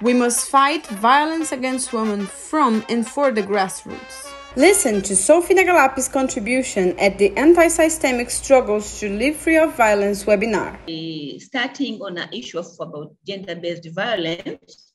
We must fight violence against women from and for the grassroots. Listen to Sophie Nagalapi's contribution at the Anti-Systemic Struggles to Live Free of Violence webinar. Starting on an issue of about gender-based violence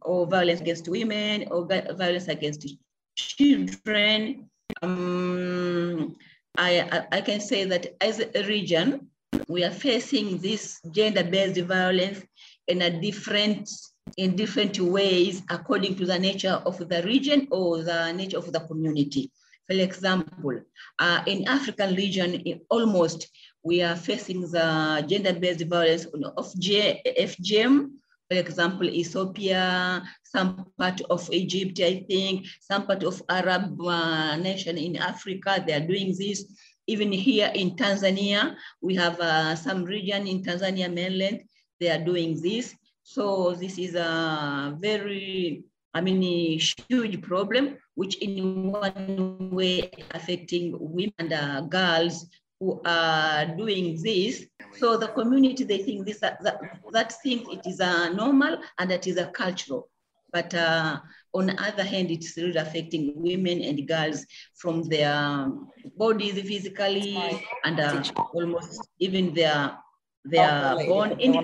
or violence against women or violence against children, um, I, I can say that as a region, we are facing this gender-based violence in a different in different ways according to the nature of the region or the nature of the community. For example, uh, in African region, in almost we are facing the gender-based violence of FGM, for example, Ethiopia, some part of Egypt, I think, some part of Arab uh, nation in Africa, they are doing this. Even here in Tanzania, we have uh, some region in Tanzania mainland, they are doing this. So this is a very, I mean, a huge problem, which in one way affecting women and uh, girls who are doing this. So the community, they think this, that, that thinks it is a normal and that is a cultural. But uh, on the other hand, it's really affecting women and girls from their bodies physically and uh, almost even their they are oh, born in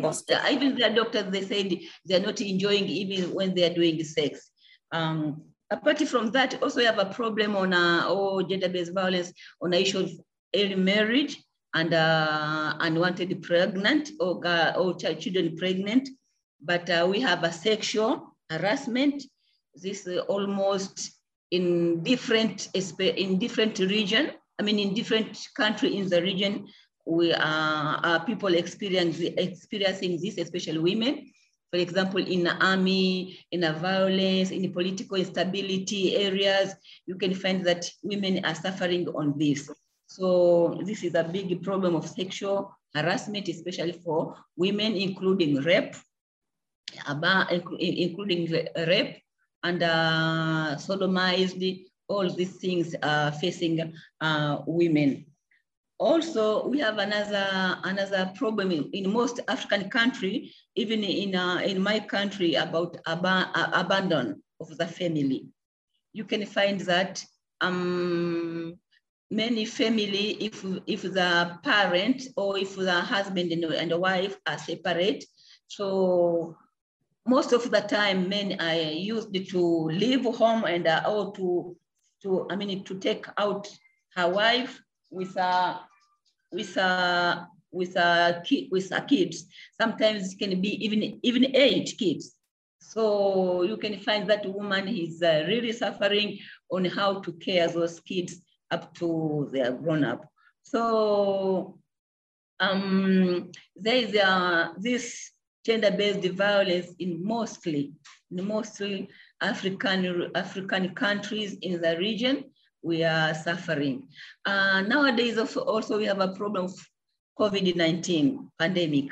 even their doctors they said they're not enjoying even when they're doing sex. Um, apart from that also we have a problem on uh, oh, gender-based violence on the issue of early marriage and uh, unwanted pregnant or, or children pregnant. But uh, we have a sexual harassment. This is almost in different in different region i mean in different country in the region we are, are people experiencing, experiencing this, especially women. For example, in the army, in the violence, in the political instability areas, you can find that women are suffering on this. So this is a big problem of sexual harassment, especially for women, including rape, about, including rape and uh, sodomized, all these things are facing uh, women. Also, we have another, another problem in, in most African country, even in, uh, in my country, about ab abandon of the family. You can find that um, many family, if, if the parent or if the husband and, wife are separate, so most of the time men are used to leave home and uh, or to, to, I mean, to take out her wife with a with a with a kid with a kids. Sometimes it can be even even eight kids. So you can find that woman is uh, really suffering on how to care those kids up to their grown up. So um, there is uh, this gender-based violence in mostly in mostly African African countries in the region we are suffering. Uh, nowadays also, also we have a problem of COVID-19 pandemic.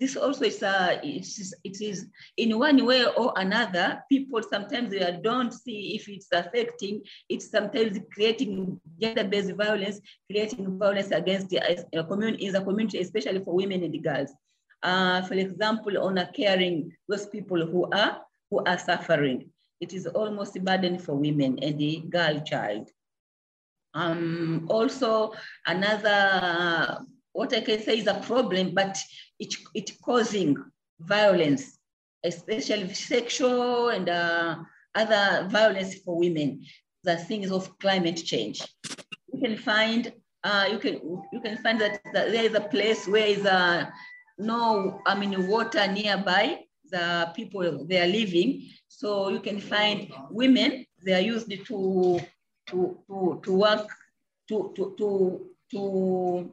This also is, uh, it is, it is in one way or another, people sometimes they don't see if it's affecting, it's sometimes creating gender-based violence, creating violence against the uh, community, community, especially for women and girls. Uh, for example, on a caring those people who are, who are suffering. It is almost a burden for women and the girl child. Um, also, another, what I can say is a problem, but it, it causing violence, especially sexual and uh, other violence for women, the things of climate change. You can find, uh, you can you can find that, that there is a place where is a no, I mean water nearby the people they are living. So you can find women, they are used to to, to, to work, to, to, to,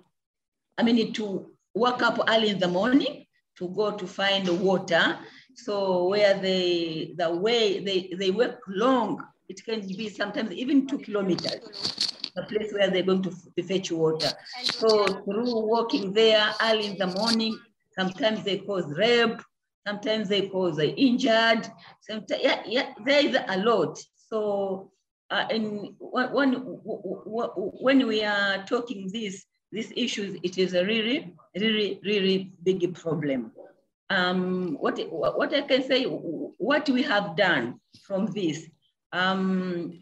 I mean, to wake up early in the morning to go to find water. So where they, the way they, they work long, it can be sometimes even two kilometers, the place where they're going to, to fetch water. So through walking there early in the morning, sometimes they cause rape, sometimes they cause injured, sometimes, yeah, yeah, there is a lot. So uh, and when, when we are talking these, these issues, it is a really, really, really big problem. um, what, what I can say, what we have done from this, um,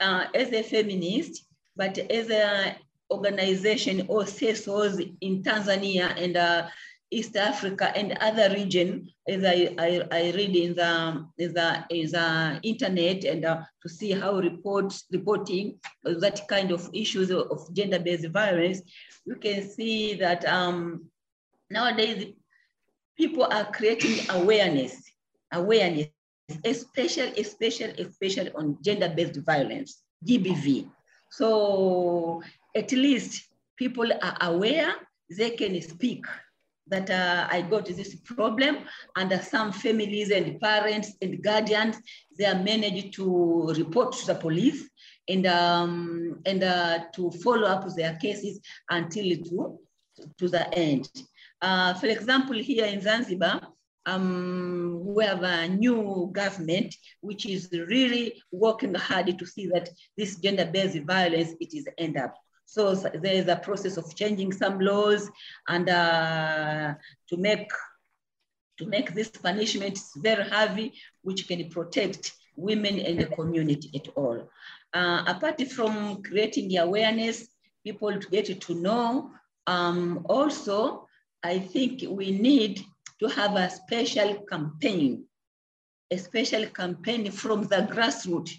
uh, as a feminist, but as an organization or CSOs in Tanzania and uh, East Africa and other region, as I, I, I read in the, in the, in the internet and uh, to see how reports, reporting that kind of issues of, gender-based violence, you can see that um, nowadays people are creating awareness, awareness, especially, especially, especially on gender-based violence, GBV. So at least people are aware, they can speak that uh, I got this problem and uh, some families and parents and guardians, they are managed to report to the police and, um, and uh, to follow up their cases until to, to the end. Uh, for example, here in Zanzibar, um, we have a new government which is really working hard to see that this gender-based violence, it is end up. So there is a process of changing some laws and uh, to make to make this punishment very heavy, which can protect women and the community at all. Uh, apart from creating the awareness, people to get to know, um, also, I think we need to have a special campaign, a special campaign from the grassroots,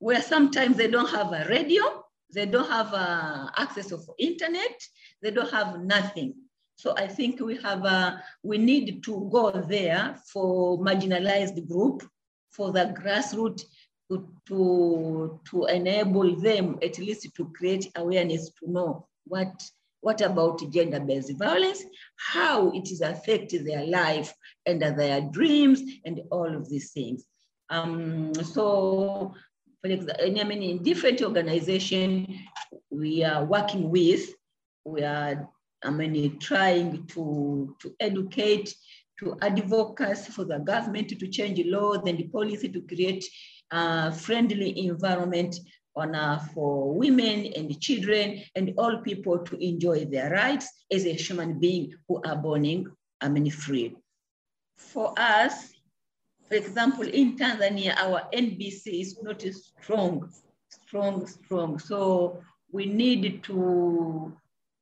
where sometimes they don't have a radio, they don't have uh, access of internet, they don't have nothing. So I think we have, uh, we need to go there for marginalized group, for the grassroots to, to, to enable them at least to create awareness to know what, what about gender-based violence, how it is affecting their life and their dreams and all of these things. Um, so I mean, in different organizations we are working with, we are, I mean, trying to, to educate, to advocate for the government to change laws and policy to create a friendly environment on, uh, for women and children and all people to enjoy their rights as a human being who are born, I mean, free. For us, for example, in Tanzania, our NBC is not strong, strong, strong. So we need to,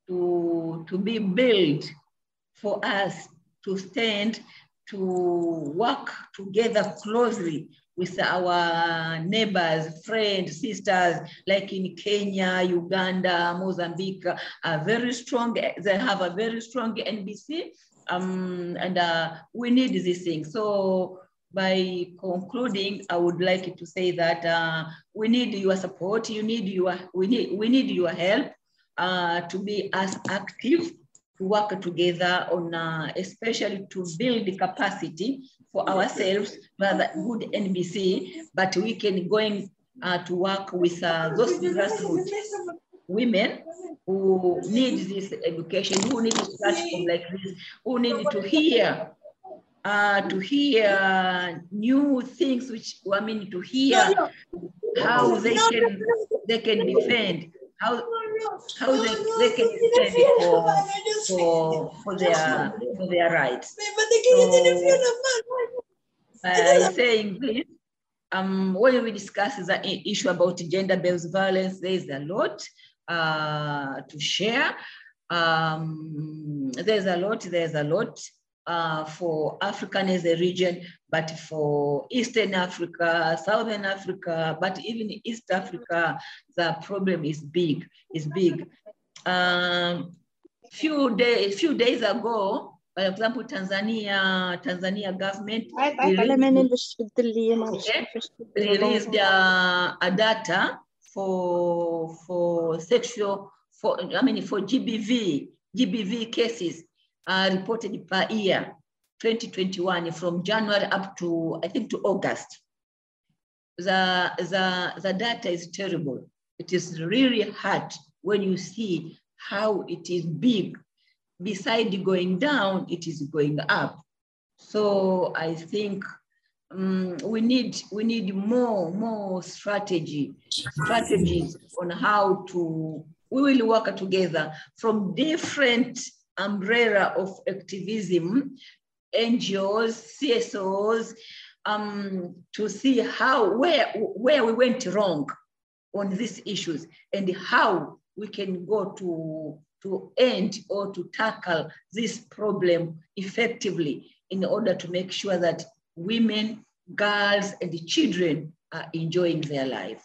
to, to be built for us to stand, to work together closely with our neighbors, friends, sisters, like in Kenya, Uganda, Mozambique, are very strong. They have a very strong NBC, um, and uh, we need these things. So by concluding, I would like to say that uh, we need your support. You need your, we need, we need your help uh, to be as active, to work together on, uh, especially to build the capacity for ourselves a good NBC, but we can going uh, to work with uh, those grassroots women who need this education, who need a platform like this, who need to hear uh, to hear new things which I mean to hear how they can they can defend. How how they, they can defend for for for their for their rights. So, by saying this, um, when we discuss the issue about gender-based violence, there is a lot uh, to share. Um, there's a lot. There's a lot uh, for African as a region, but for Eastern Africa, Southern Africa, but even East Africa, the problem is big, is big. Um, few days, few days ago, for example, Tanzania, Tanzania government released, okay, released uh, a data for for sexual, for I mean for GBV, GBV cases uh, reported per year, 2021, from January up to, I think, to August. The, the, the data is terrible. It is really hard when you see how it is big. Beside going down, it is going up. So I think um, we need we need more more strategy strategies on how to we will work together from different umbrella of activism NGOs, CSOs, um, to see how where where we went wrong on these issues and how we can go to to end or to tackle this problem effectively in order to make sure that women, girls, and children are enjoying their life.